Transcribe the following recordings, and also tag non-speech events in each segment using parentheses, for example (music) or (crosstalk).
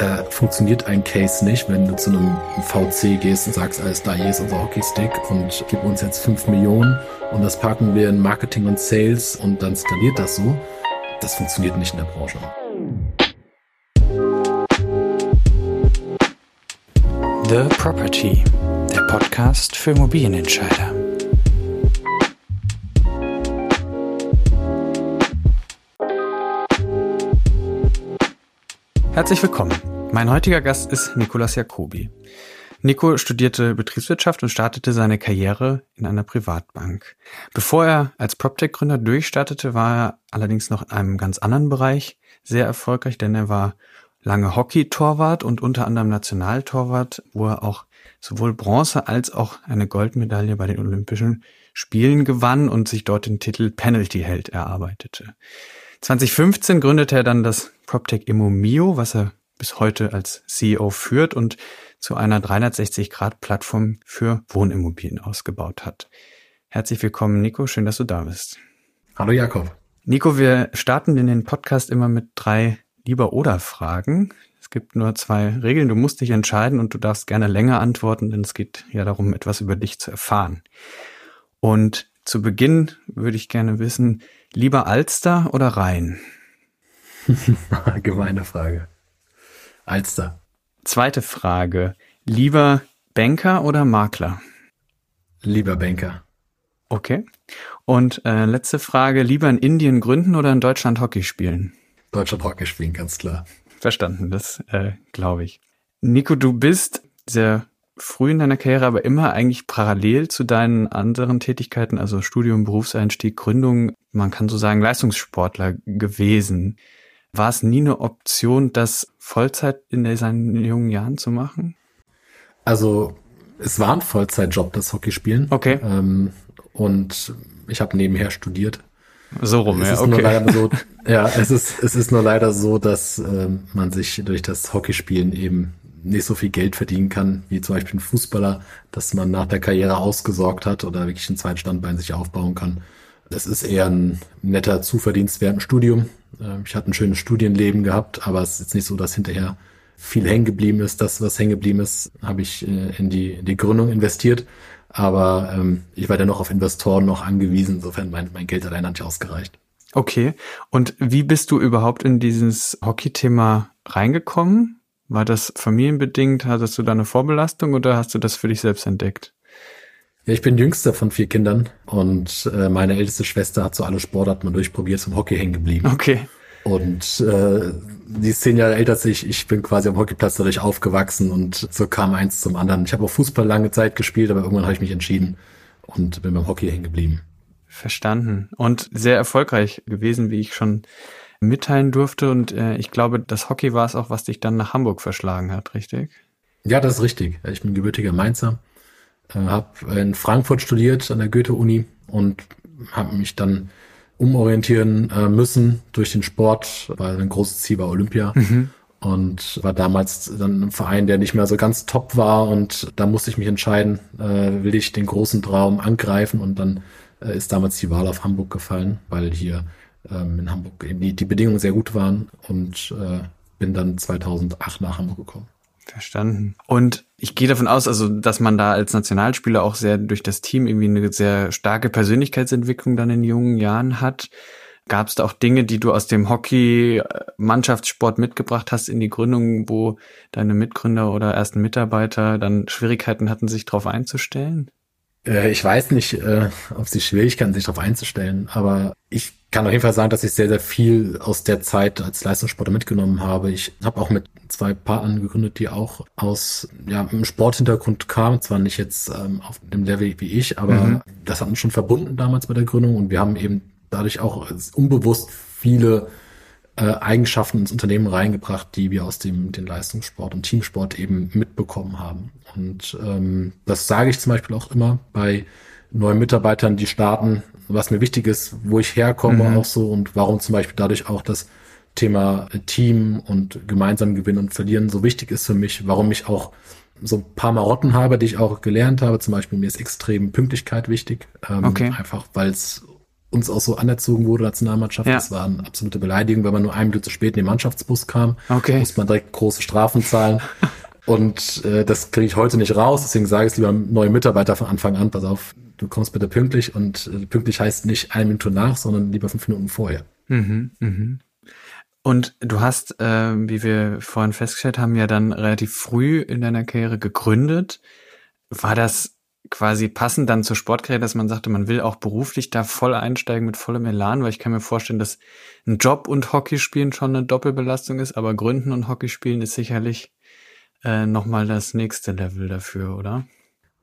da funktioniert ein Case nicht, wenn du zu einem VC gehst und sagst, alles da, hier ist unser Hockeystick und gib uns jetzt 5 Millionen und das packen wir in Marketing und Sales und dann skaliert das so. Das funktioniert nicht in der Branche. The Property, der Podcast für Immobilienentscheider. Herzlich willkommen. Mein heutiger Gast ist Nikolas Jacobi. Nico studierte Betriebswirtschaft und startete seine Karriere in einer Privatbank. Bevor er als PropTech-Gründer durchstartete, war er allerdings noch in einem ganz anderen Bereich sehr erfolgreich, denn er war lange Hockey-Torwart und unter anderem Nationaltorwart, wo er auch sowohl Bronze als auch eine Goldmedaille bei den Olympischen Spielen gewann und sich dort den Titel Penalty-Held erarbeitete. 2015 gründete er dann das PropTech Immomio, was er bis heute als CEO führt und zu einer 360-Grad-Plattform für Wohnimmobilien ausgebaut hat. Herzlich willkommen, Nico. Schön, dass du da bist. Hallo, Jakob. Nico, wir starten in den Podcast immer mit drei Lieber-Oder-Fragen. Es gibt nur zwei Regeln. Du musst dich entscheiden und du darfst gerne länger antworten, denn es geht ja darum, etwas über dich zu erfahren. Und zu Beginn würde ich gerne wissen, Lieber Alster oder Rhein? (laughs) Gemeine Frage. Alster. Zweite Frage. Lieber Banker oder Makler? Lieber Banker. Okay. Und äh, letzte Frage. Lieber in Indien gründen oder in Deutschland Hockey spielen? Deutschland Hockey spielen, ganz klar. Verstanden, das äh, glaube ich. Nico, du bist sehr früh in deiner Karriere, aber immer eigentlich parallel zu deinen anderen Tätigkeiten, also Studium, Berufseinstieg, Gründung, man kann so sagen, Leistungssportler gewesen. War es nie eine Option, das Vollzeit in seinen jungen Jahren zu machen? Also es war ein Vollzeitjob, das Hockeyspielen. Okay. Ähm, und ich habe nebenher studiert. So rum, es ja, ist okay. Nur leider so, (laughs) ja, es ist, es ist nur leider so, dass ähm, man sich durch das Hockeyspielen eben nicht so viel Geld verdienen kann, wie zum Beispiel ein Fußballer, dass man nach der Karriere ausgesorgt hat oder wirklich ein zweites Standbein sich aufbauen kann. Das ist eher ein netter Zuverdienst während dem Studium. Ähm, ich hatte ein schönes Studienleben gehabt, aber es ist jetzt nicht so, dass hinterher viel hängen geblieben ist. Das, was hängen geblieben ist, habe ich äh, in die, in die Gründung investiert. Aber ähm, ich war dann noch auf Investoren noch angewiesen. Insofern mein, mein Geld allein hat nicht ausgereicht. Okay. Und wie bist du überhaupt in dieses Hockey-Thema reingekommen? War das familienbedingt? Hattest du da eine Vorbelastung oder hast du das für dich selbst entdeckt? Ja, ich bin jüngster von vier Kindern und äh, meine älteste Schwester hat so alle Sportarten mal durchprobiert, zum Hockey hängen geblieben. Okay. Und äh, die ist zehn Jahre älter als ich. Ich bin quasi am Hockeyplatz dadurch aufgewachsen und so kam eins zum anderen. Ich habe auch Fußball lange Zeit gespielt, aber irgendwann habe ich mich entschieden und bin beim Hockey hängen geblieben. Verstanden. Und sehr erfolgreich gewesen, wie ich schon mitteilen durfte. Und äh, ich glaube, das Hockey war es auch, was dich dann nach Hamburg verschlagen hat, richtig? Ja, das ist richtig. Ich bin gebürtiger Mainzer, äh, habe in Frankfurt studiert an der Goethe-Uni und habe mich dann umorientieren äh, müssen durch den Sport, weil ein großes Ziel war Olympia. Mhm. Und war damals dann ein Verein, der nicht mehr so ganz top war. Und da musste ich mich entscheiden, äh, will ich den großen Traum angreifen. Und dann äh, ist damals die Wahl auf Hamburg gefallen, weil hier ähm, in Hamburg eben die, die Bedingungen sehr gut waren und äh, bin dann 2008 nach Hamburg gekommen. Verstanden. Und ich gehe davon aus, also, dass man da als Nationalspieler auch sehr durch das Team irgendwie eine sehr starke Persönlichkeitsentwicklung dann in jungen Jahren hat. Gab es da auch Dinge, die du aus dem Hockey-Mannschaftssport mitgebracht hast in die Gründung, wo deine Mitgründer oder ersten Mitarbeiter dann Schwierigkeiten hatten, sich darauf einzustellen? Äh, ich weiß nicht, äh, ob sie Schwierigkeiten sich darauf einzustellen, aber ich kann auf jeden Fall sagen, dass ich sehr, sehr viel aus der Zeit als Leistungssportler mitgenommen habe. Ich habe auch mit zwei Partnern gegründet, die auch aus ja, einem Sporthintergrund kamen. Zwar nicht jetzt ähm, auf dem Level wie ich, aber mhm. das hat uns schon verbunden damals bei der Gründung und wir haben eben dadurch auch unbewusst viele äh, Eigenschaften ins Unternehmen reingebracht, die wir aus dem den Leistungssport und Teamsport eben mitbekommen haben. Und ähm, das sage ich zum Beispiel auch immer bei neuen Mitarbeitern, die starten, was mir wichtig ist, wo ich herkomme mhm. auch so und warum zum Beispiel dadurch auch das Thema Team und gemeinsam gewinnen und verlieren so wichtig ist für mich, warum ich auch so ein paar Marotten habe, die ich auch gelernt habe. Zum Beispiel mir ist extrem Pünktlichkeit wichtig. Ähm, okay. Einfach weil es uns auch so anerzogen wurde, Nationalmannschaft. Ja. Das war eine absolute Beleidigung, wenn man nur eine Minute zu spät in den Mannschaftsbus kam. Okay. Muss man direkt große Strafen zahlen. (laughs) Und äh, das kriege ich heute nicht raus, deswegen sage ich es lieber neue Mitarbeiter von Anfang an, pass auf, du kommst bitte pünktlich und äh, pünktlich heißt nicht eine Minute nach, sondern lieber fünf Minuten vorher. Mhm, mhm. Und du hast, äh, wie wir vorhin festgestellt haben, ja dann relativ früh in deiner Karriere gegründet. War das quasi passend dann zur Sportkarriere, dass man sagte, man will auch beruflich da voll einsteigen mit vollem Elan, weil ich kann mir vorstellen, dass ein Job und Hockey spielen schon eine Doppelbelastung ist, aber Gründen und Hockey spielen ist sicherlich äh, nochmal das nächste Level dafür, oder?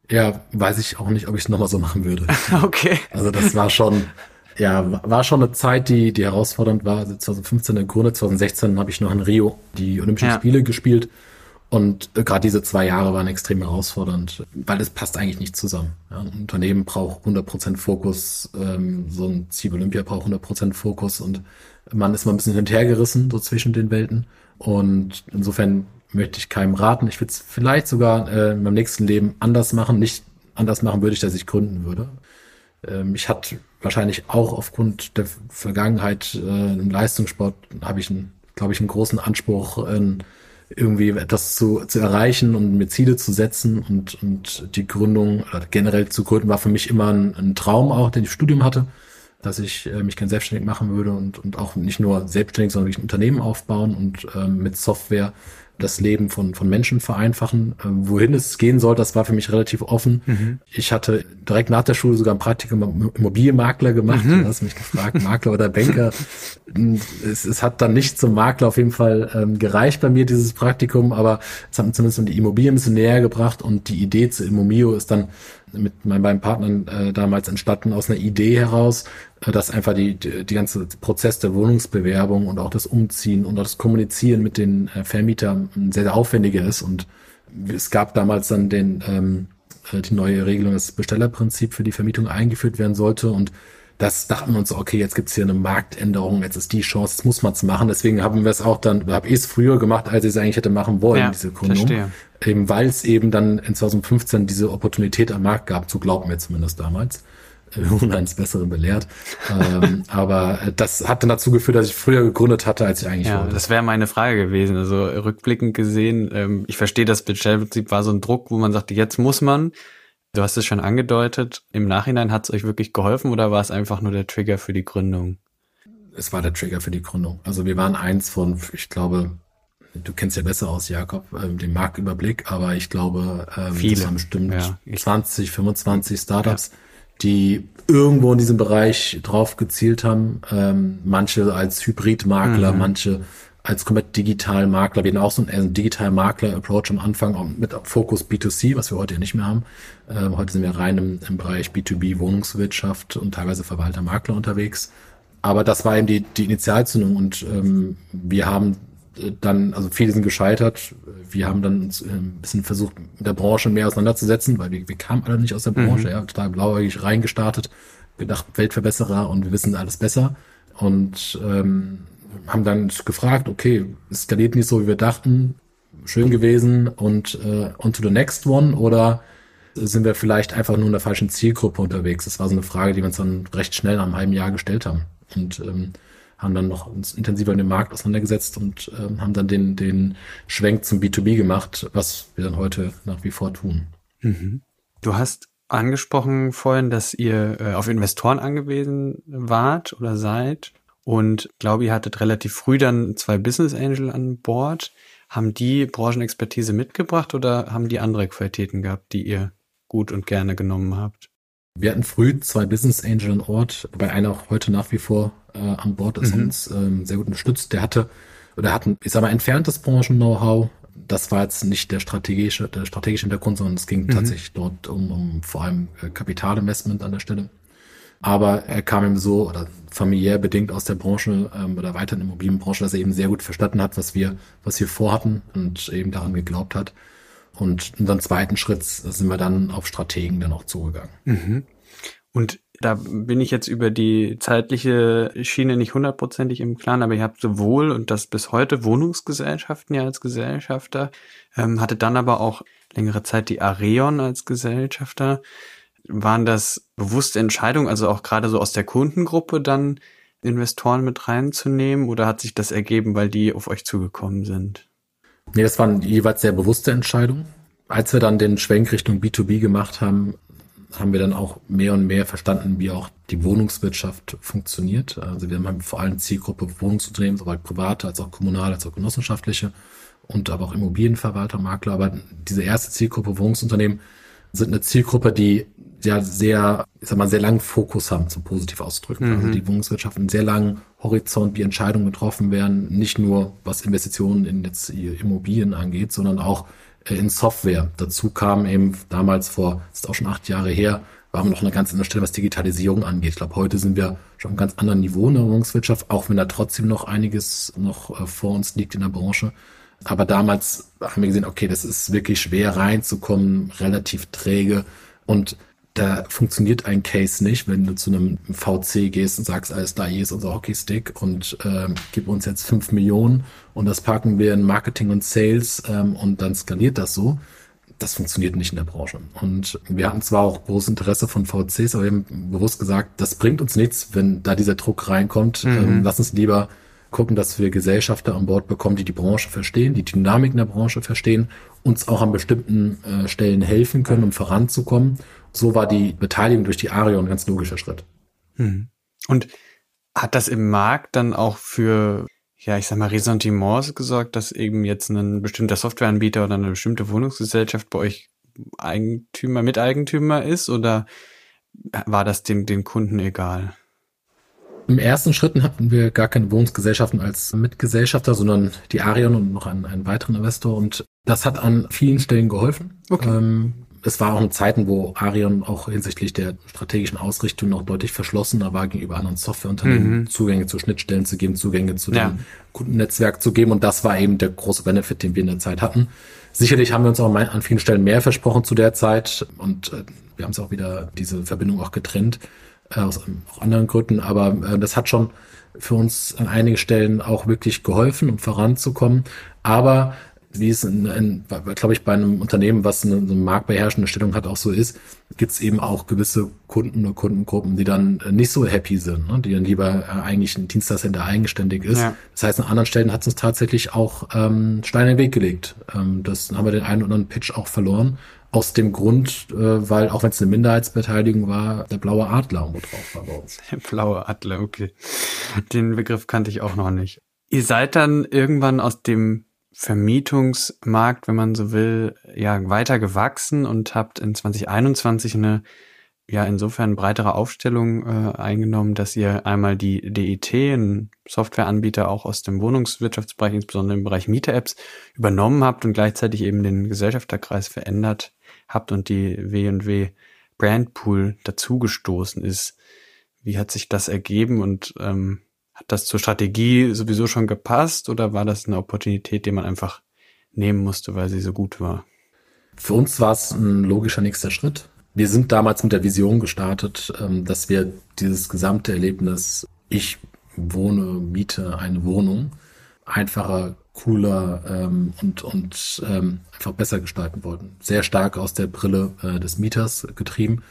Ja, weiß ich auch nicht, ob ich es nochmal so machen würde. (laughs) okay. Also das war schon, ja, war schon eine Zeit, die, die herausfordernd war. Also 2015 in Grunde, 2016 habe ich noch in Rio die Olympischen ja. Spiele gespielt. Und gerade diese zwei Jahre waren extrem herausfordernd, weil es passt eigentlich nicht zusammen. Ja, ein Unternehmen braucht 100% Fokus, ähm, so ein Ziel Olympia braucht 100% Fokus und man ist mal ein bisschen hinterhergerissen, so zwischen den Welten. Und insofern möchte ich keinem raten. Ich würde es vielleicht sogar äh, in meinem nächsten Leben anders machen. Nicht anders machen würde ich, dass ich gründen würde. Ähm, ich hatte wahrscheinlich auch aufgrund der Vergangenheit äh, im Leistungssport habe ich, glaube ich, einen großen Anspruch, äh, irgendwie etwas zu, zu erreichen und mir Ziele zu setzen und, und die Gründung oder generell zu gründen war für mich immer ein, ein Traum auch, den ich Studium hatte, dass ich äh, mich gerne selbstständig machen würde und, und auch nicht nur selbstständig, sondern wirklich ein Unternehmen aufbauen und ähm, mit Software das Leben von, von Menschen vereinfachen. Äh, wohin es gehen soll, das war für mich relativ offen. Mhm. Ich hatte direkt nach der Schule sogar ein Praktikum Immobilienmakler gemacht. Mhm. Du hast mich gefragt, Makler oder Banker. es, es hat dann nicht zum Makler auf jeden Fall ähm, gereicht bei mir, dieses Praktikum, aber es hat mir zumindest die Immobilien ein bisschen näher gebracht und die Idee zu Immomio ist dann mit meinen beiden Partnern äh, damals entstanden aus einer Idee heraus, dass einfach die, die, die ganze Prozess der Wohnungsbewerbung und auch das Umziehen und auch das Kommunizieren mit den äh, Vermietern sehr, sehr aufwendiger ist. Und es gab damals dann den, ähm, äh, die neue Regelung, dass das Bestellerprinzip für die Vermietung eingeführt werden sollte und das dachten wir uns, okay, jetzt gibt's hier eine Marktänderung, jetzt ist die Chance, jetzt muss man's machen. Deswegen haben wir es auch dann, habe ich es früher gemacht, als ich es eigentlich hätte machen wollen, ja, diese Gründung. Verstehe. Eben weil es eben dann in 2015 diese Opportunität am Markt gab, so glauben wir zumindest damals. (laughs) Wurden eines Besseren belehrt. ähm, (laughs) aber das hat dann dazu geführt, dass ich früher gegründet hatte, als ich eigentlich ja, wollte. Das wäre meine Frage gewesen. Also rückblickend gesehen, ähm, ich verstehe, das Bestellprinzip war so ein Druck, wo man sagte, jetzt muss man. Du hast es schon angedeutet. Im Nachhinein hat es euch wirklich geholfen oder war es einfach nur der Trigger für die Gründung? Es war der Trigger für die Gründung. Also wir waren eins von, ich glaube, du kennst ja besser aus, Jakob, ähm, den Marktüberblick, aber ich glaube, ähm, Viele. das waren bestimmt ja, 20, 25 Startups, ja. Die irgendwo in diesem Bereich drauf gezielt haben. Ähm, manche als Hybridmakler, mhm. manche als komplett digitalen Makler. Wir hatten auch so einen, einen digitalen Makler-Approach am Anfang mit Fokus B2C, was wir heute ja nicht mehr haben. Ähm, heute sind wir rein im, im Bereich B2B, Wohnungswirtschaft und teilweise Verwalter, Makler unterwegs. Aber das war eben die, die Initialzündung und ähm, wir haben dann, also viele sind gescheitert. Wir haben dann uns äh, ein bisschen versucht, mit der Branche mehr auseinanderzusetzen, weil wir, wir kamen alle nicht aus der Branche, mhm. ja, total blauäugig reingestartet, gedacht, Weltverbesserer und wir wissen alles besser. Und ähm, haben dann gefragt, okay, es skaliert nicht so, wie wir dachten, schön gewesen und äh, on to the next one oder sind wir vielleicht einfach nur in der falschen Zielgruppe unterwegs? Das war so eine Frage, die wir uns dann recht schnell nach einem halben Jahr gestellt haben. Und ähm, haben dann noch uns intensiver in den Markt auseinandergesetzt und ähm, haben dann den, den Schwenk zum B2B gemacht, was wir dann heute nach wie vor tun. Mhm. Du hast angesprochen vorhin, dass ihr äh, auf Investoren angewiesen wart oder seid und glaube, ihr hattet relativ früh dann zwei Business Angel an Bord. Haben die Branchenexpertise mitgebracht oder haben die andere Qualitäten gehabt, die ihr gut und gerne genommen habt? Wir hatten früh zwei Business Angel an Ort, wobei einer auch heute nach wie vor äh, an Bord ist, mhm. uns ähm, sehr gut unterstützt. Der hatte oder hat ein, ich sag mal, entferntes Branchen-Know-how. Das war jetzt nicht der strategische, der strategische Hintergrund, sondern es ging mhm. tatsächlich dort um, um vor allem äh, Kapitalinvestment an der Stelle. Aber er kam ihm so oder familiär bedingt aus der Branche ähm, oder weiteren Immobilienbranche, dass er eben sehr gut verstanden hat, was wir, was wir vorhatten und eben daran geglaubt hat. Und in unserem zweiten Schritt sind wir dann auf Strategen dann auch zugegangen. Mhm. Und da bin ich jetzt über die zeitliche Schiene nicht hundertprozentig im Klaren, aber ihr habt sowohl und das bis heute Wohnungsgesellschaften ja als Gesellschafter, ähm, hatte dann aber auch längere Zeit die Areon als Gesellschafter. waren das bewusste Entscheidungen, also auch gerade so aus der Kundengruppe dann Investoren mit reinzunehmen oder hat sich das ergeben, weil die auf euch zugekommen sind? Nee, das waren jeweils sehr bewusste Entscheidungen. Als wir dann den Schwenk Richtung B2B gemacht haben, haben wir dann auch mehr und mehr verstanden, wie auch die Wohnungswirtschaft funktioniert. Also wir haben vor allem Zielgruppe Wohnungsunternehmen, sowohl private als auch kommunale als auch genossenschaftliche und aber auch Immobilienverwalter, Makler. Aber diese erste Zielgruppe Wohnungsunternehmen sind eine Zielgruppe, die ja sehr, ich sag mal, sehr langen Fokus haben, zum positiv auszudrücken. Mhm. Also die Wohnungswirtschaft einen sehr langen Horizont, wie Entscheidungen getroffen werden, nicht nur was Investitionen in jetzt Immobilien angeht, sondern auch in Software. Dazu kam eben damals vor, ist auch schon acht Jahre her, waren wir noch eine ganz andere Stelle, was Digitalisierung angeht. Ich glaube, heute sind wir schon einem ganz anderen Niveau in der Wohnungswirtschaft, auch wenn da trotzdem noch einiges noch äh, vor uns liegt in der Branche. Aber damals haben wir gesehen, okay, das ist wirklich schwer reinzukommen, relativ träge. Und da funktioniert ein Case nicht, wenn du zu einem VC gehst und sagst, alles da, hier ist unser Hockeystick und äh, gib uns jetzt fünf Millionen und das packen wir in Marketing und Sales ähm, und dann skaliert das so. Das funktioniert nicht in der Branche. Und wir hatten zwar auch großes Interesse von VCs, aber wir haben bewusst gesagt, das bringt uns nichts, wenn da dieser Druck reinkommt. Mhm. Ähm, lass uns lieber gucken, dass wir Gesellschafter an Bord bekommen, die die Branche verstehen, die Dynamik in der Branche verstehen, uns auch an bestimmten äh, Stellen helfen können, um voranzukommen so war die Beteiligung durch die Arion ein ganz logischer Schritt. Hm. Und hat das im Markt dann auch für, ja, ich sag mal, Ressentiments gesorgt, dass eben jetzt ein bestimmter Softwareanbieter oder eine bestimmte Wohnungsgesellschaft bei euch Eigentümer, Miteigentümer ist oder war das dem, den Kunden egal? Im ersten Schritten hatten wir gar keine Wohnungsgesellschaften als Mitgesellschafter, sondern die Arion und noch einen, einen weiteren Investor. Und das hat an vielen Stellen geholfen. Okay. Ähm, es war auch in Zeiten, wo Arion auch hinsichtlich der strategischen Ausrichtung noch deutlich verschlossener war gegenüber anderen Softwareunternehmen, mhm. Zugänge zu Schnittstellen zu geben, Zugänge zu ja. dem Kundennetzwerk zu geben. Und das war eben der große Benefit, den wir in der Zeit hatten. Sicherlich haben wir uns auch an vielen Stellen mehr versprochen zu der Zeit und äh, wir haben es auch wieder diese Verbindung auch getrennt äh, aus auch anderen Gründen. Aber äh, das hat schon für uns an einigen Stellen auch wirklich geholfen, um voranzukommen. Aber wie es, in, in, glaube ich, bei einem Unternehmen, was eine, eine marktbeherrschende Stellung hat, auch so ist, gibt es eben auch gewisse Kunden oder Kundengruppen, die dann nicht so happy sind, ne? die dann lieber äh, eigentlich ein Dienstleister, eigenständig ist. Ja. Das heißt, an anderen Stellen hat es uns tatsächlich auch ähm, Steine in den Weg gelegt. Ähm, das haben wir den einen oder anderen Pitch auch verloren. Aus dem Grund, äh, weil auch wenn es eine Minderheitsbeteiligung war, der blaue Adler irgendwo drauf war bei uns. Der blaue Adler, okay. Den Begriff kannte ich auch noch nicht. Ihr seid dann irgendwann aus dem Vermietungsmarkt, wenn man so will, ja weiter gewachsen und habt in 2021 eine ja insofern breitere Aufstellung äh, eingenommen, dass ihr einmal die DIT, ein Softwareanbieter auch aus dem Wohnungswirtschaftsbereich, insbesondere im Bereich Mieter-Apps, übernommen habt und gleichzeitig eben den Gesellschafterkreis verändert habt und die W&W Brandpool dazugestoßen ist. Wie hat sich das ergeben und ähm, hat das zur Strategie sowieso schon gepasst oder war das eine Opportunität, die man einfach nehmen musste, weil sie so gut war? Für uns war es ein logischer nächster Schritt. Wir sind damals mit der Vision gestartet, ähm, dass wir dieses gesamte Erlebnis, ich wohne, miete eine Wohnung, einfacher, cooler ähm, und, und ähm, einfach besser gestalten wollten. Sehr stark aus der Brille äh, des Mieters getrieben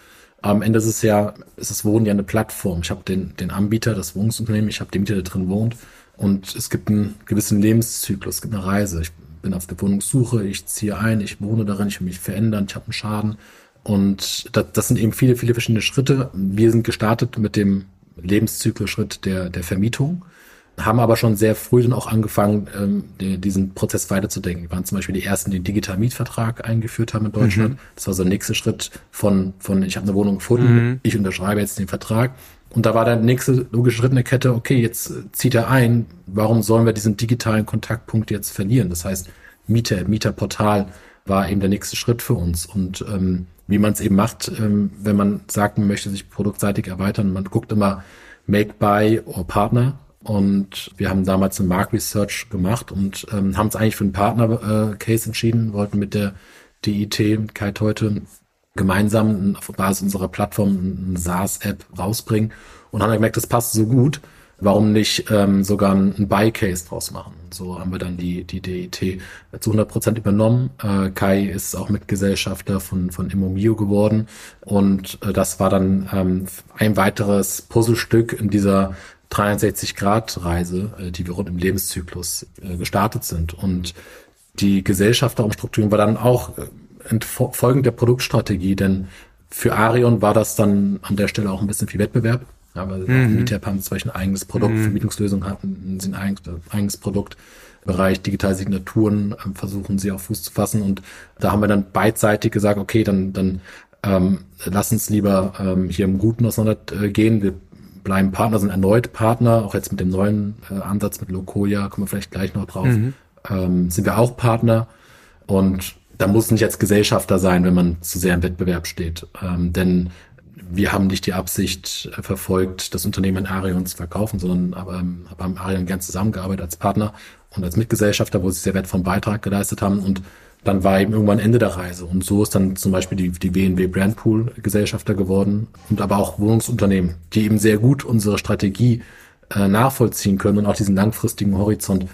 am Ende ist es ja, ist das Wohnen ja eine Plattform. Ich habe den, den Anbieter, das Wohnungsunternehmen, ich habe den Mieter, der drin wohnt. Und es gibt einen gewissen Lebenszyklus, es gibt eine Reise. Ich bin auf der Wohnungssuche, ich ziehe ein, ich wohne darin, ich will mich verändern, ich habe einen Schaden. Und das, das sind eben viele, viele verschiedene Schritte. Wir sind gestartet mit dem Lebenszyklus-Schritt der, der Vermietung haben aber schon sehr früh dann auch angefangen, ähm, die, diesen Prozess weiterzudenken. Wir waren zum Beispiel die ersten, die den digitalen Mietvertrag eingeführt haben in Deutschland. Mhm. Das war so der nächste Schritt von, von ich habe eine Wohnung gefunden, mhm. ich unterschreibe jetzt den Vertrag. Und da war der nächste logische Schritt in der Kette, okay, jetzt zieht er ein, warum sollen wir diesen digitalen Kontaktpunkt jetzt verlieren? Das heißt, Mieter, Mieterportal war eben der nächste Schritt für uns. Und ähm, wie man es eben macht, ähm, wenn man sagt, man möchte sich produktseitig erweitern, man guckt immer Make, Buy or Partner und wir haben damals eine Mark Research gemacht und ähm, haben uns eigentlich für einen Partner-Case äh, entschieden, wollten mit der DIT, Kite heute, gemeinsam auf Basis unserer Plattform eine SaaS-App rausbringen und haben gemerkt, das passt so gut, warum nicht ähm, sogar ein Buy-Case draus machen. So haben wir dann die, die DIT zu 100 Prozent übernommen. Äh, Kai ist auch Mitgesellschafter von, von Immomio geworden und äh, das war dann ähm, ein weiteres Puzzlestück in dieser 360-Grad-Reise, äh, die wir rund im Lebenszyklus äh, gestartet sind. Und die Gesellschafterumstrukturierung war dann auch äh, folgend der Produktstrategie, denn für Arion war das dann an der Stelle auch ein bisschen viel Wettbewerb. Aber mhm. Meetup haben zum Beispiel ein eigenes Produkt, mhm. Vermietungslösungen hatten sie ein eigenes, eigenes Produkt. Bereich digitale Signaturen versuchen sie auf Fuß zu fassen. Und da haben wir dann beidseitig gesagt, okay, dann, dann ähm, lass uns lieber ähm, hier im Guten auseinandergehen. Wir bleiben Partner, sind erneut Partner, auch jetzt mit dem neuen äh, Ansatz mit Lokoja, kommen wir vielleicht gleich noch drauf, mhm. ähm, sind wir auch Partner. Und da muss nicht als Gesellschafter sein, wenn man zu sehr im Wettbewerb steht. Ähm, denn wir haben nicht die Absicht äh, verfolgt, das Unternehmen in Arion zu verkaufen, sondern aber ähm, haben Arion gern zusammengearbeitet als Partner und als Mitgesellschafter, wo sie sehr wertvollen Beitrag geleistet haben. Und dann war eben irgendwann Ende der Reise. Und so ist dann zum Beispiel die, die WNW Brandpool Gesellschafter geworden und aber auch Wohnungsunternehmen, die eben sehr gut unsere Strategie äh, nachvollziehen können und auch diesen langfristigen Horizont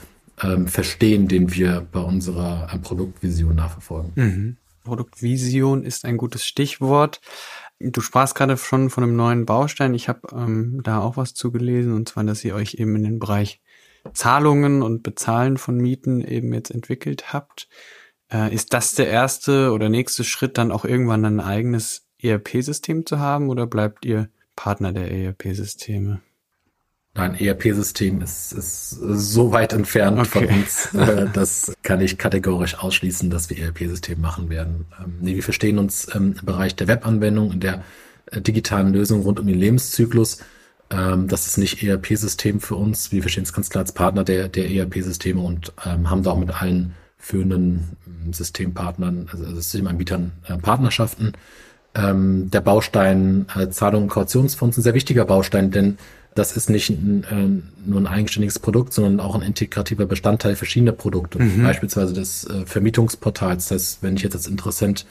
ähm, verstehen, den wir bei unserer äh, Produktvision nachverfolgen. Mhm. Produktvision ist ein gutes Stichwort. Du sprachst gerade schon von einem neuen Baustein. Ich habe ähm, da auch was zugelesen, und zwar, dass ihr euch eben in den Bereich Zahlungen und Bezahlen von Mieten eben jetzt entwickelt habt. Äh, ist das der erste oder nächste Schritt, dann auch irgendwann ein eigenes ERP-System zu haben oder bleibt ihr Partner der ERP-Systeme? Nein, ERP-System ist, ist so weit entfernt okay. von uns. Äh, (laughs) das kann ich kategorisch ausschließen, dass wir ERP-System machen werden. Ähm, nee, wir verstehen uns ähm, im Bereich der Webanwendung, in der äh, digitalen Lösung rund um den Lebenszyklus. Ähm, das ist nicht ERP-System für uns. Wir verstehen es ganz klar als Partner der, der ERP-Systeme und haben da auch mit allen führenden Systempartnern, also Systemanbietern äh, Partnerschaften. der Baustein Zahlung und Kautionsfonds ist ein sehr wichtiger Baustein, denn das ist nicht ein, äh, nur ein eigenständiges Produkt, sondern auch ein integrativer Bestandteil verschiedener Produkte. Mhm. Beispielsweise des äh, Vermietungsportals. Das heißt, wenn ich jetzt als Interessent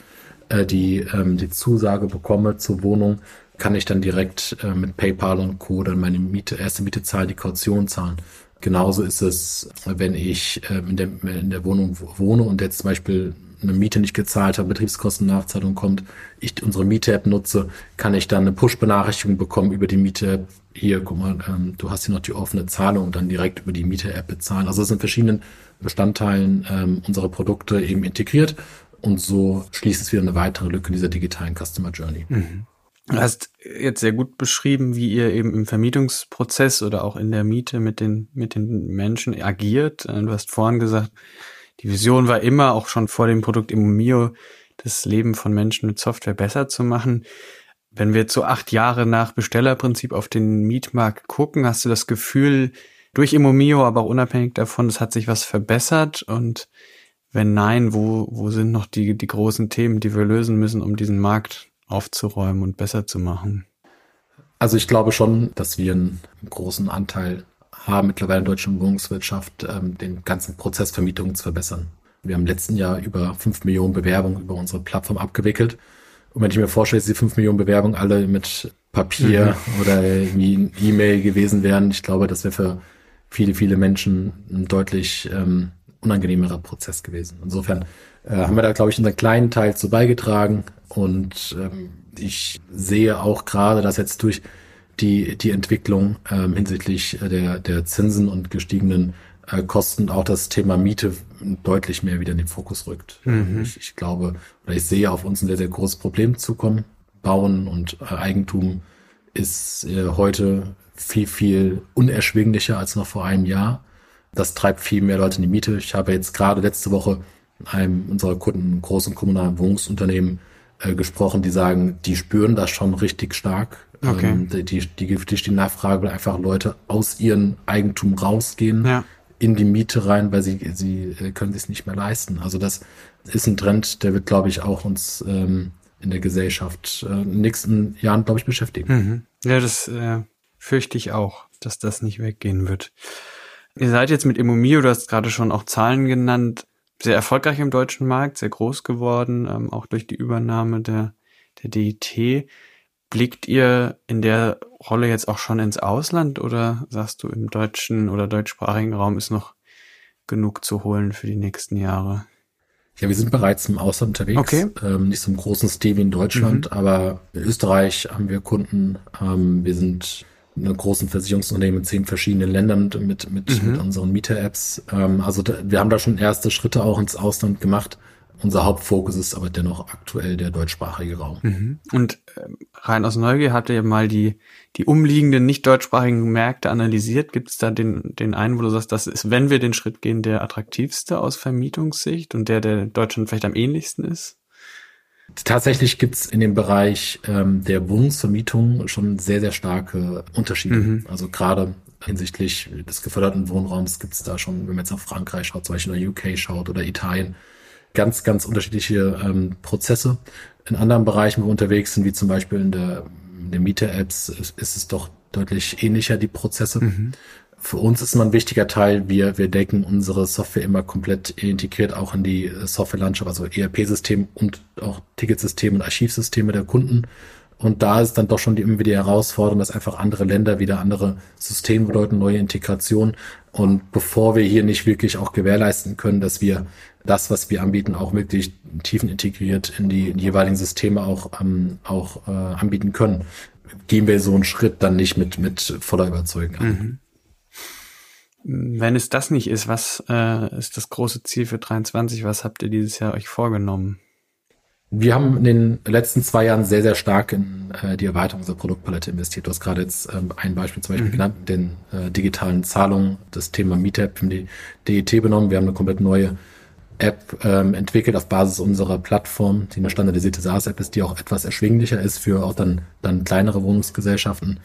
äh, die, ähm, die Zusage bekomme zur Wohnung, kann ich dann direkt äh, mit PayPal und Co. dann meine Miete, erste Miete zahlen, die Kaution zahlen. Genauso ist es, wenn ich äh, in, der, in der Wohnung wohne und jetzt zum Beispiel eine Miete nicht gezahlt habe, Betriebskostennachzahlung kommt, ich unsere Miete-App nutze, kann ich dann eine Push-Benachrichtigung bekommen über die Miete-App. Hier, guck mal, ähm, du hast hier noch die offene Zahlung und dann direkt über die Miete-App bezahlen. Also es sind verschiedenen Bestandteilen ähm, unserer Produkte eben integriert und so schließt es wieder eine weitere Lücke in dieser digitalen Customer Journey. Mhm. Du hast jetzt sehr gut beschrieben, wie ihr eben im Vermietungsprozess oder auch in der Miete mit den, mit den Menschen agiert. Du hast vorhin gesagt, die Vision war immer, auch schon vor dem Produkt Immomio, das Leben von Menschen mit Software besser zu machen. Wenn wir jetzt so acht Jahre nach Bestellerprinzip auf den Mietmarkt gucken, hast du das Gefühl, durch Immomio, aber auch unabhängig davon, es hat sich was verbessert und wenn nein, wo, wo sind noch die, die großen Themen, die wir lösen müssen, um diesen Markt aufzuräumen und besser zu machen? Also ich glaube schon, dass wir einen großen Anteil haben mittlerweile in der deutschen Wohnungswirtschaft, ähm, den ganzen Prozess Vermietung zu verbessern. Wir haben im letzten Jahr über fünf Millionen Bewerbungen über unsere Plattform abgewickelt. Und wenn ich mir vorstelle, dass die fünf Millionen Bewerbungen alle mit Papier mhm. oder E-Mail gewesen wären, ich glaube, das wäre für viele, viele Menschen ein deutlich ähm, unangenehmerer Prozess gewesen. Insofern äh, haben wir da, glaube ich, unseren kleinen Teil zu beigetragen. Und ähm, ich sehe auch gerade, dass jetzt durch die, die Entwicklung ähm, hinsichtlich der, der Zinsen und gestiegenen äh, Kosten auch das Thema Miete deutlich mehr wieder in den Fokus rückt. Mhm. Ich, ich, glaube, oder ich sehe auf uns ein sehr, sehr großes Problem zukommen. Bauen und äh, Eigentum ist äh, heute viel, viel unerschwinglicher als noch vor einem Jahr. Das treibt viel mehr Leute in die Miete. Ich habe jetzt gerade letzte Woche einem unserer Kunden, einem großen kommunalen Wohnungsunternehmen, äh, gesprochen, die sagen, die spüren das schon richtig stark. Okay. Ähm, die, die, die, die Nachfrage, weil einfach Leute aus ihrem Eigentum rausgehen, ja. in die Miete rein, weil sie, sie äh, können sich nicht mehr leisten. Also das ist ein Trend, der wird, glaube ich, auch uns ähm, in der Gesellschaft äh, in den nächsten Jahren, glaube ich, beschäftigen. Mhm. Ja, das äh, fürchte ich auch, dass das nicht weggehen wird. Ihr seid jetzt mit Immomio, du hast gerade schon auch Zahlen genannt, sehr erfolgreich im deutschen Markt, sehr groß geworden, ähm, auch durch die Übernahme der, der DIT. Blickt ihr in der Rolle jetzt auch schon ins Ausland oder sagst du, im deutschen oder deutschsprachigen Raum ist noch genug zu holen für die nächsten Jahre? Ja, wir sind bereits im Ausland unterwegs. Okay. Ähm, nicht so im großen Stil wie in Deutschland, mhm. aber in Österreich haben wir Kunden. Ähm, wir sind in einem großen Versicherungsunternehmen in zehn verschiedenen Ländern mit, mit, mhm. mit unseren Mieter-Apps. Ähm, also da, wir haben da schon erste Schritte auch ins Ausland gemacht. Unser Hauptfokus ist aber dennoch aktuell der deutschsprachige Raum. Mhm. Und äh, rein aus Neugier habt ihr mal die, die umliegenden nicht deutschsprachigen Märkte analysiert. Gibt es da den, den einen, wo du sagst, das ist, wenn wir den Schritt gehen, der attraktivste aus Vermietungssicht und der, der Deutschland vielleicht am ähnlichsten ist? Tatsächlich gibt's in dem Bereich ähm, der Wohnungsvermietung schon sehr, sehr starke Unterschiede. Mhm. Also gerade hinsichtlich des geförderten Wohnraums gibt's da schon, wenn man jetzt auf Frankreich schaut, zum Beispiel oder UK schaut oder Italien, ganz, ganz unterschiedliche ähm, Prozesse. In anderen Bereichen, wo wir unterwegs sind, wie zum Beispiel in der, in der Mieter-Apps, ist, ist, es doch deutlich ähnlicher, die Prozesse. Mhm. Für uns ist immer ein wichtiger Teil, wir, wir decken unsere Software immer komplett integriert auch in die Softwarelandschaft, also ERP-System und auch Ticketsysteme und Archivsysteme der Kunden. Und da ist dann doch schon die, immer wieder die Herausforderung, dass einfach andere Länder wieder andere Systeme bedeuten, neue Integration. Und bevor wir hier nicht wirklich auch gewährleisten können, dass wir das, was wir anbieten, auch wirklich tiefen integriert in die, in die jeweiligen Systeme auch, ähm, auch äh, anbieten können, gehen wir so einen Schritt dann nicht mit, mit voller Überzeugung an. Mhm. Wenn es das nicht ist, was äh, ist das große Ziel für 23? Was habt ihr dieses Jahr euch vorgenommen? Wir haben in den letzten zwei Jahren sehr, sehr stark in äh, die Erweiterung unserer Produktpalette investiert. Du hast gerade jetzt ähm, ein Beispiel zum Beispiel mhm. genannt, den äh, digitalen Zahlungen, das Thema Meetup, die DET benommen. Wir haben eine komplett neue App ähm, entwickelt auf Basis unserer Plattform, die eine standardisierte SaaS-App ist, die auch etwas erschwinglicher ist für auch dann, dann kleinere Wohnungsgesellschaften.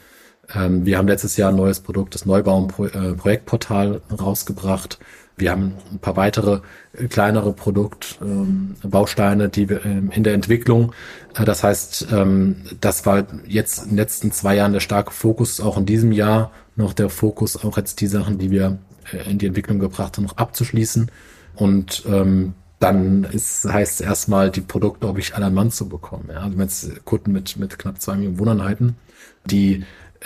Ähm, wir haben letztes Jahr ein neues Produkt, das Neubauen-Projektportal äh, rausgebracht. Wir haben ein paar weitere äh, kleinere Produktbausteine, ähm, die wir ähm, in der Entwicklung. Äh, das heißt, ähm, das war jetzt in den letzten zwei Jahren der starke Fokus, auch in diesem Jahr noch der Fokus, auch jetzt die Sachen, die wir äh, in die Entwicklung gebracht haben, noch abzuschließen. Und ähm, dann ist, heißt es erstmal, die Produkte, ob ich aller Mann zu bekommen. Ja? Also jetzt Kunden mit, mit knapp zwei Millionen Wohneinheiten, die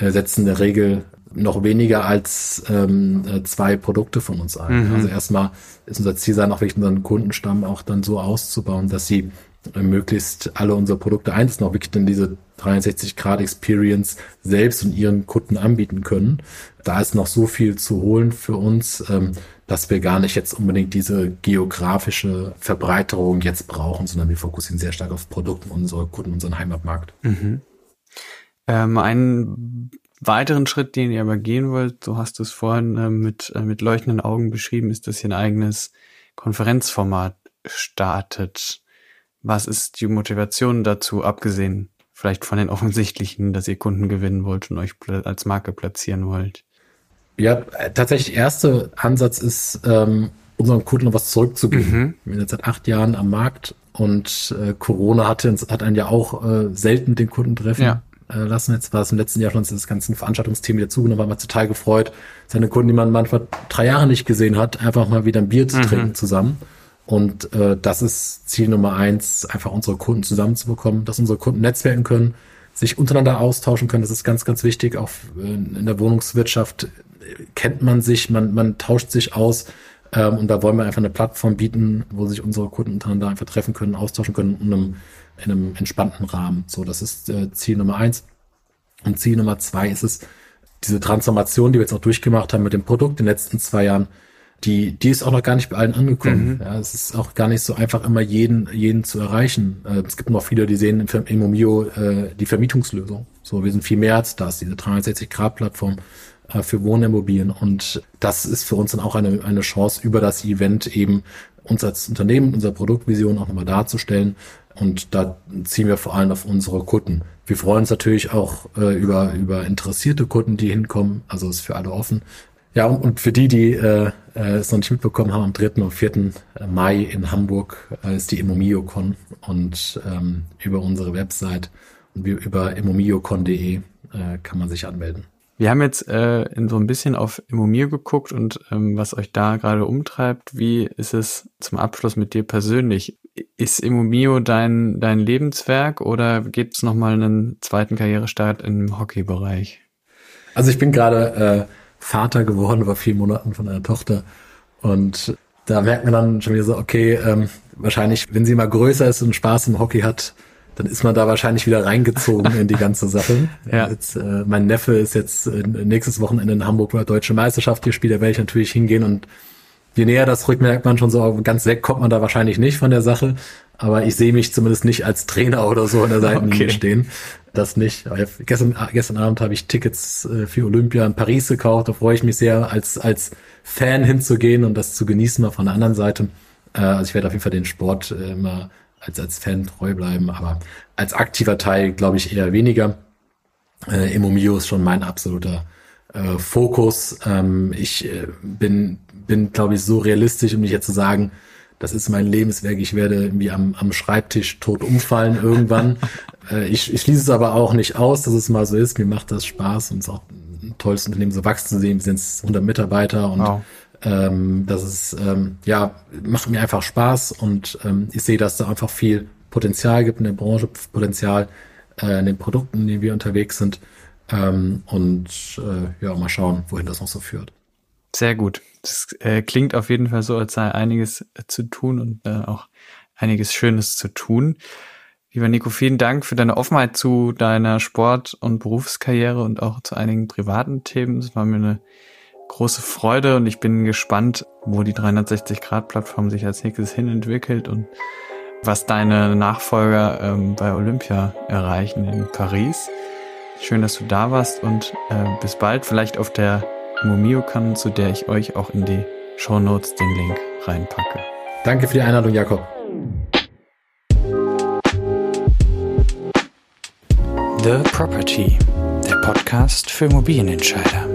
setzen in der Regel noch weniger als ähm, äh, zwei Produkte von uns ein. Mhm. Also erstmal ist unser Ziel sein, auch wirklich unseren Kundenstamm auch dann so auszubauen, dass sie äh, möglichst alle unsere Produkte einsetzen, auch wirklich dann diese 360 Grad Experience selbst und ihren Kunden anbieten können. Da ist noch so viel zu holen für uns, ähm, dass wir gar nicht jetzt unbedingt diese geografische Verbreiterung jetzt brauchen, sondern wir fokussieren sehr stark auf Produkte unserer Kunden, unseren Heimatmarkt. Mhm. Ähm, einen weiteren Schritt, den ihr aber gehen wollt, so hast du es vorhin äh, mit, äh, mit leuchtenden Augen beschrieben, ist, dass ihr ein eigenes Konferenzformat startet. Was ist die Motivation dazu, abgesehen vielleicht von den offensichtlichen, dass ihr Kunden gewinnen wollt und euch als Marke platzieren wollt? Ja, tatsächlich erste Ansatz ist, ähm, unseren Kunden noch was zurückzugeben. Mhm. Wir sind jetzt seit acht Jahren am Markt und äh, Corona hatte, hat einen ja auch äh, selten den Kunden treffen. Ja lassen. Jetzt war es im letzten Jahr schon das ganze Veranstaltungsthemen wieder zugenommen, war man total gefreut, seine Kunden, die man manchmal drei Jahre nicht gesehen hat, einfach mal wieder ein Bier zu mhm. trinken zusammen. Und äh, das ist Ziel Nummer eins, einfach unsere Kunden zusammenzubekommen, dass unsere Kunden netzwerken können, sich untereinander austauschen können. Das ist ganz, ganz wichtig. Auch äh, in der Wohnungswirtschaft kennt man sich, man, man tauscht sich aus. Ähm, und da wollen wir einfach eine Plattform bieten, wo sich unsere Kunden untereinander einfach treffen können, austauschen können in einem, in einem entspannten Rahmen. So, das ist äh, Ziel Nummer eins. Und Ziel Nummer zwei ist es, diese Transformation, die wir jetzt auch durchgemacht haben mit dem Produkt in den letzten zwei Jahren, die, die ist auch noch gar nicht bei allen angekommen. Mhm. Ja, es ist auch gar nicht so einfach, immer jeden, jeden zu erreichen. Äh, es gibt noch viele, die sehen im, Momio äh, die Vermietungslösung. So, wir sind viel mehr als das, diese 360-Grad-Plattform äh, für Wohnimmobilien. Und das ist für uns dann auch eine, eine Chance, über das Event eben uns als Unternehmen, unsere Produktvision auch nochmal darzustellen. Und da ziehen wir vor allem auf unsere Kunden. Wir freuen uns natürlich auch äh, über, über interessierte Kunden, die hinkommen. Also ist für alle offen. Ja, und, und für die, die äh, äh, es noch nicht mitbekommen haben, am 3. und 4. Mai in Hamburg äh, ist die Immomiocon und ähm, über unsere Website und über immomiocon.de äh, kann man sich anmelden. Wir haben jetzt äh, in so ein bisschen auf Immomir geguckt und ähm, was euch da gerade umtreibt. Wie ist es zum Abschluss mit dir persönlich? ist Immomio dein, dein Lebenswerk oder gibt es nochmal einen zweiten Karrierestart im Hockeybereich? Also ich bin gerade äh, Vater geworden vor vier Monaten von einer Tochter und da merkt man dann schon wieder so, okay, ähm, wahrscheinlich, wenn sie mal größer ist und Spaß im Hockey hat, dann ist man da wahrscheinlich wieder reingezogen in die ganze Sache. (laughs) ja. Jetzt, äh, mein Neffe ist jetzt äh, nächstes Wochenende in Hamburg bei der Deutsche Meisterschaft gespielt, da werde ich natürlich hingehen und je näher das rückt, merkt man schon so, ganz weg kommt man da wahrscheinlich nicht von der Sache. Aber ich sehe mich zumindest nicht als Trainer oder so an der (laughs) Seitenlinie okay. stehen. Das nicht. Gestern, gestern Abend habe ich Tickets äh, für Olympia in Paris gekauft. Da freue ich mich sehr, als, als Fan hinzugehen und das zu genießen, mal von der anderen Seite. Äh, also ich werde auf jeden Fall den Sport äh, immer als, als Fan treu bleiben, aber als aktiver Teil glaube ich eher weniger. Äh, Immomio ist schon mein absoluter äh, Fokus. Ähm, ich äh, bin, bin glaube ich, so realistisch, um nicht jetzt zu sagen, das ist mein Lebenswerk, ich werde irgendwie am, am Schreibtisch tot umfallen irgendwann. (laughs) äh, ich, ich schließe es aber auch nicht aus, dass es mal so ist. Mir macht das Spaß und es ist auch ein tolles Unternehmen so wachsen zu sehen. Wir sind 100 Mitarbeiter und wow. Ähm, das ist, ähm, ja, macht mir einfach Spaß und ähm, ich sehe, dass da einfach viel Potenzial gibt in der Branche, Potenzial äh, in den Produkten, in denen wir unterwegs sind. Ähm, und äh, ja, mal schauen, wohin das noch so führt. Sehr gut. Das äh, klingt auf jeden Fall so, als sei einiges äh, zu tun und äh, auch einiges Schönes zu tun. Lieber Nico, vielen Dank für deine Offenheit zu deiner Sport- und Berufskarriere und auch zu einigen privaten Themen. Es war mir eine große Freude und ich bin gespannt, wo die 360-Grad-Plattform sich als nächstes hin entwickelt und was deine Nachfolger ähm, bei Olympia erreichen in Paris. Schön, dass du da warst und äh, bis bald. Vielleicht auf der Mumio-Kann, zu der ich euch auch in die Show Notes den Link reinpacke. Danke für die Einladung, Jakob. The Property, der Podcast für Immobilienentscheider.